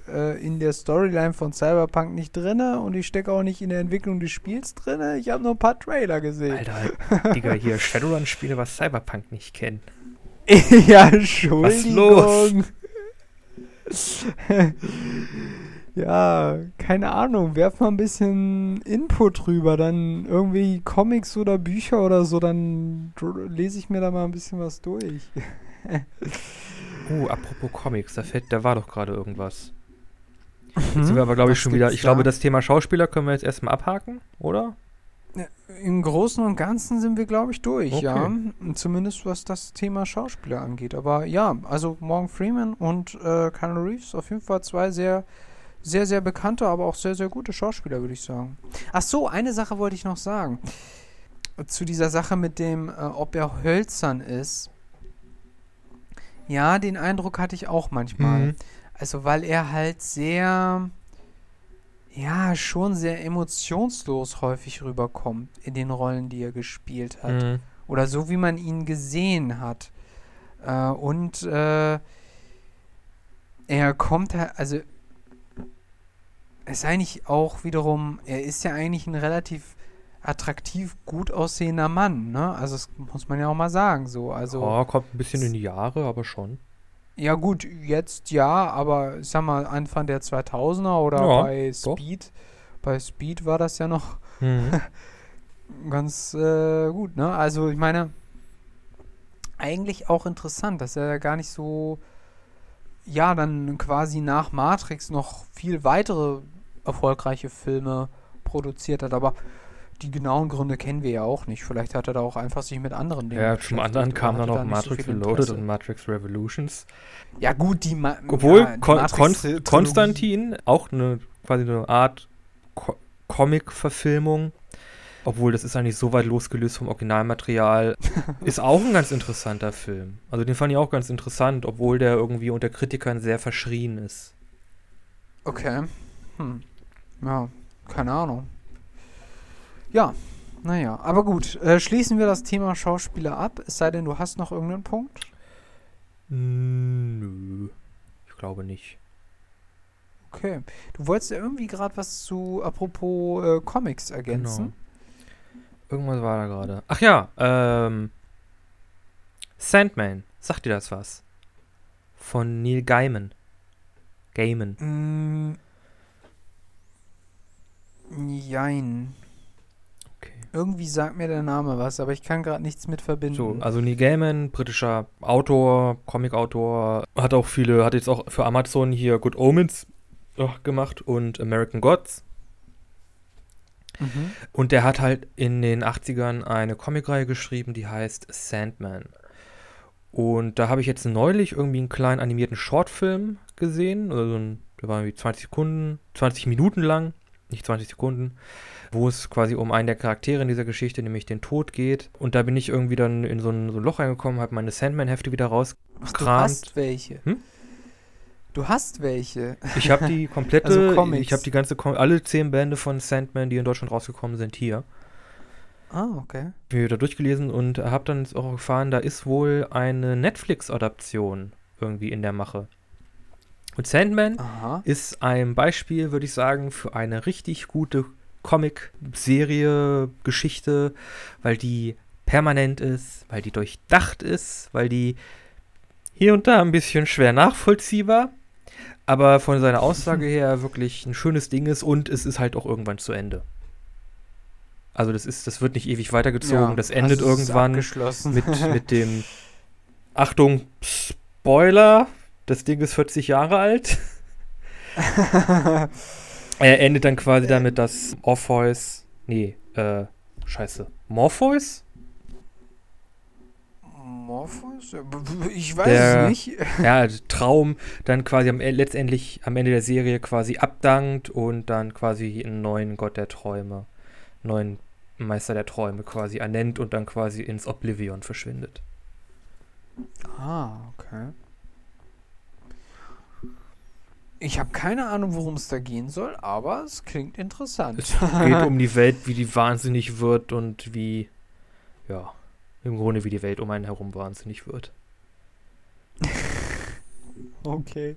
äh, in der Storyline von Cyberpunk nicht drinne und ich stecke auch nicht in der Entwicklung des Spiels drinne. Ich habe nur ein paar Trailer gesehen. Alter, Digga, hier Shadowrun-Spiele, was Cyberpunk nicht kennen. ja, Entschuldigung. los? ja, keine Ahnung. Werf mal ein bisschen Input drüber. Dann irgendwie Comics oder Bücher oder so. Dann lese ich mir da mal ein bisschen was durch. Uh, apropos Comics, da fällt, da war doch gerade irgendwas. Hm? Sind wir aber, glaube ich, schon wieder. Ich glaube, da? das Thema Schauspieler können wir jetzt erstmal abhaken, oder? Im Großen und Ganzen sind wir, glaube ich, durch, Okay. ja. Zumindest was das Thema Schauspieler angeht. Aber ja, also Morgan Freeman und äh, Keanu Reeves auf jeden Fall zwei sehr, sehr, sehr bekannte, aber auch sehr, sehr gute Schauspieler, würde ich sagen. Ach so, eine Sache wollte ich noch sagen. Zu dieser Sache mit dem, äh, ob er hölzern ist. Ja, den Eindruck hatte ich auch manchmal. Mhm. Also, weil er halt sehr, ja, schon sehr emotionslos häufig rüberkommt in den Rollen, die er gespielt hat. Mhm. Oder so, wie man ihn gesehen hat. Äh, und äh, er kommt halt, also, ist eigentlich auch wiederum, er ist ja eigentlich ein relativ attraktiv, gut aussehender Mann, ne? Also, das muss man ja auch mal sagen, so. Also, oh, kommt ein bisschen in die Jahre, aber schon. ja, gut, jetzt ja, aber ich sag mal, Anfang der 2000er oder Ja, bei doch. Speed, bei Speed war das ja noch Mhm. ganz äh, gut, ne? Also, ich meine, eigentlich auch interessant, dass er gar nicht so, ja, dann quasi nach Matrix noch viel weitere erfolgreiche Filme produziert hat, aber die genauen Gründe kennen wir ja auch nicht. Vielleicht hat er da auch einfach sich mit anderen Dingen Ja, zum anderen kam dann noch so Matrix viel Reloaded und Matrix Revolutions. Ja, gut, die Ma Obwohl ja, die Kon Matrix- Kon Konstantin auch eine quasi eine Art Co Comic-Verfilmung, obwohl das ist eigentlich so weit losgelöst vom Originalmaterial, ist auch ein ganz interessanter Film. Also den fand ich auch ganz interessant, obwohl der irgendwie unter Kritikern sehr verschrien ist. Okay. Hm. Ja, keine Ahnung. Ja, naja. Aber gut, äh, schließen wir das Thema Schauspieler ab, es sei denn, du hast noch irgendeinen Punkt. Nö, ich glaube nicht. Okay. Du wolltest ja irgendwie gerade was zu, apropos äh, Comics ergänzen. Irgendwas war da gerade. Ach ja, ähm, Sandman, sagt dir das was? Von Neil Gaiman. Gaiman. Mm, jein. Okay. Irgendwie sagt mir der Name was, aber ich kann gerade nichts mit verbinden. So, also Neil Gaiman, britischer Autor, Comicautor, hat auch viele, hat jetzt auch für Amazon hier Good Omens äh, gemacht und American Gods. Mhm. Und der hat halt in den 80ern eine Comicreihe geschrieben, die heißt Sandman. Und da habe ich jetzt neulich irgendwie einen kleinen animierten Shortfilm gesehen, also ein, der war irgendwie 20 Sekunden, 20 Minuten lang, nicht 20 Sekunden, wo es quasi um einen der Charaktere in dieser Geschichte, nämlich den Tod geht. Und da bin ich irgendwie dann in so ein, so ein Loch reingekommen, habe meine Sandman-Hefte wieder raus. Ach, du hast welche. Hm? Du hast welche. Ich habe die komplette, Also Comics. ich habe die ganze, alle zehn Bände von Sandman, die in Deutschland rausgekommen sind, hier. Ah, okay. Bin wieder durchgelesen und habe dann jetzt auch erfahren, da ist wohl eine Netflix-Adaption irgendwie in der Mache. Und Sandman Aha. ist ein Beispiel, würde ich sagen, für eine richtig gute Comic-Serie, Geschichte, weil die permanent ist, weil die durchdacht ist, weil die hier und da ein bisschen schwer nachvollziehbar, aber von seiner Aussage her wirklich ein schönes Ding ist und es ist halt auch irgendwann zu Ende. Also das ist, das wird nicht ewig weitergezogen, das endet also irgendwann mit, mit dem Achtung, Spoiler, das Ding ist 40 Jahre alt. Er endet dann quasi damit, dass Orpheus, nee, äh, scheiße, Morpheus? Morpheus? Ich weiß Der- es nicht. Ja, also Traum dann quasi am, E- letztendlich am Ende der Serie quasi abdankt und dann quasi einen neuen Gott der Träume, neuen Meister der Träume quasi ernennt und dann quasi ins Oblivion verschwindet. Ah, okay. Ich habe keine Ahnung, worum es da gehen soll, aber es klingt interessant. Es geht um die Welt, wie die wahnsinnig wird und wie, ja, im Grunde wie die Welt um einen herum wahnsinnig wird. okay.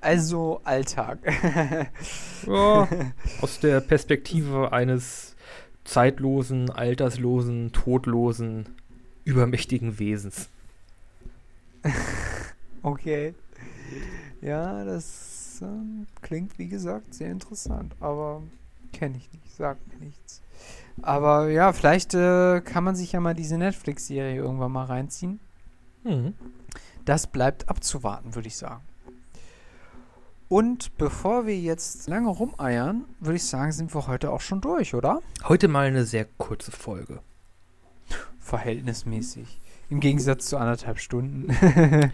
Also Alltag. Ja, aus der Perspektive eines zeitlosen, alterslosen, todlosen, übermächtigen Wesens. okay. Ja, das ähm, klingt wie gesagt sehr interessant, aber kenne ich nicht, sagt mir nichts. Aber ja, vielleicht äh, kann man sich ja mal diese Netflix-Serie irgendwann mal reinziehen. Mhm. Das bleibt abzuwarten, würde ich sagen. Und bevor wir jetzt lange rumeiern, würde ich sagen, sind wir heute auch schon durch, oder? Heute mal eine sehr kurze Folge. Verhältnismäßig. Im Gegensatz zu anderthalb Stunden.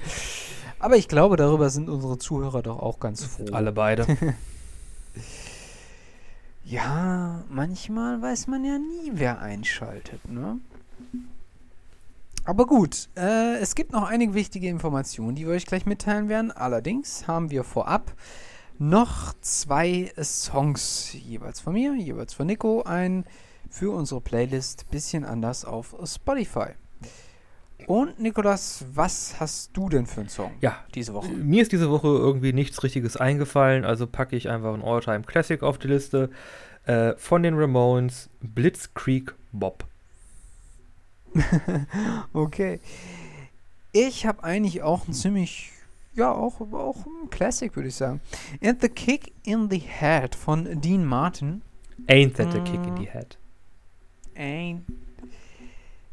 Aber ich glaube, darüber sind unsere Zuhörer doch auch ganz froh. Alle beide. Ja, manchmal weiß man ja nie, wer einschaltet, ne? Aber gut, äh, es gibt noch einige wichtige Informationen, die wir euch gleich mitteilen werden. Allerdings haben wir vorab noch zwei Songs, jeweils von mir, jeweils von Nico, ein für unsere Playlist bisschen anders auf Spotify. Und Nikolas, was hast du denn für einen Song Ja, diese Woche? mir ist diese Woche irgendwie nichts Richtiges eingefallen, also packe ich einfach ein Alltime Classic auf die Liste. Äh, von den Ramones, Blitzkrieg Bob. Okay. Ich habe eigentlich auch ein ziemlich, ja, auch, auch ein Classic, würde ich sagen. And the Kick in the Head von Dean Martin. Ain't that a kick in the head? Ein.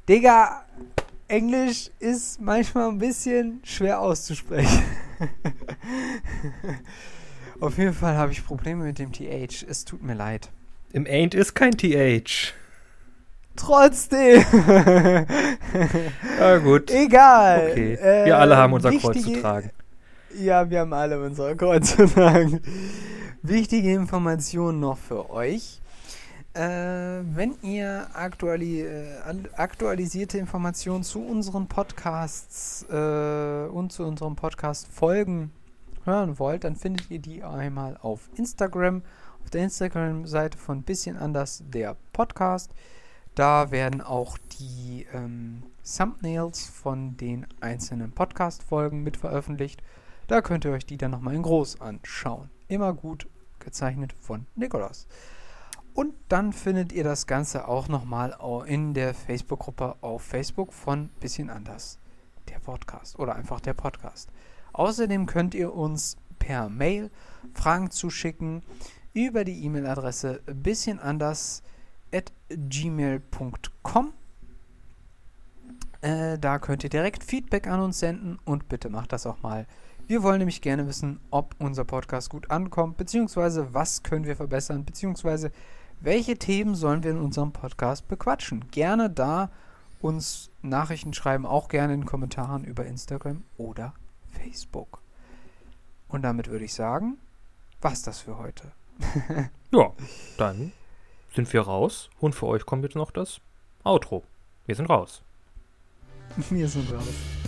Digga, Englisch ist manchmal ein bisschen schwer auszusprechen. Auf jeden Fall habe ich Probleme mit dem TH. Es tut mir leid. Im Ain't ist kein TH. Trotzdem. Ja, gut. Egal. Okay. Äh, Wir alle haben unser Kreuz zu tragen. Ja, wir haben alle unser Kreuz zu tragen. Wichtige Informationen noch für euch. Äh, wenn ihr aktuali äh, aktualisierte Informationen zu unseren Podcasts äh, und zu unserem Podcast Folgen hören wollt, dann findet ihr die einmal auf Instagram, auf der Instagram-Seite von Bisschen anders der Podcast. Da werden auch die ähm, Thumbnails von den einzelnen Podcast-Folgen mit veröffentlicht. Da könnt ihr euch die dann nochmal in groß anschauen. Immer gut gezeichnet von Nikolaus. Und dann findet ihr das Ganze auch nochmal in der Facebook-Gruppe auf Facebook von Bisschen anders. Der Podcast oder einfach der Podcast. Außerdem könnt ihr uns per Mail Fragen zu schicken über die E-Mail-Adresse bisschen anders at gmail.com. Äh, da könnt ihr direkt Feedback an uns senden und bitte macht das auch mal. Wir wollen nämlich gerne wissen, ob unser Podcast gut ankommt, beziehungsweise was können wir verbessern, beziehungsweise welche Themen sollen wir in unserem Podcast bequatschen. Gerne da uns Nachrichten schreiben, auch gerne in Kommentaren über Instagram oder Facebook. Und damit würde ich sagen, was das für heute. Ja, dann sind wir raus und für euch kommt jetzt noch das Outro. Wir sind raus. Wir sind raus.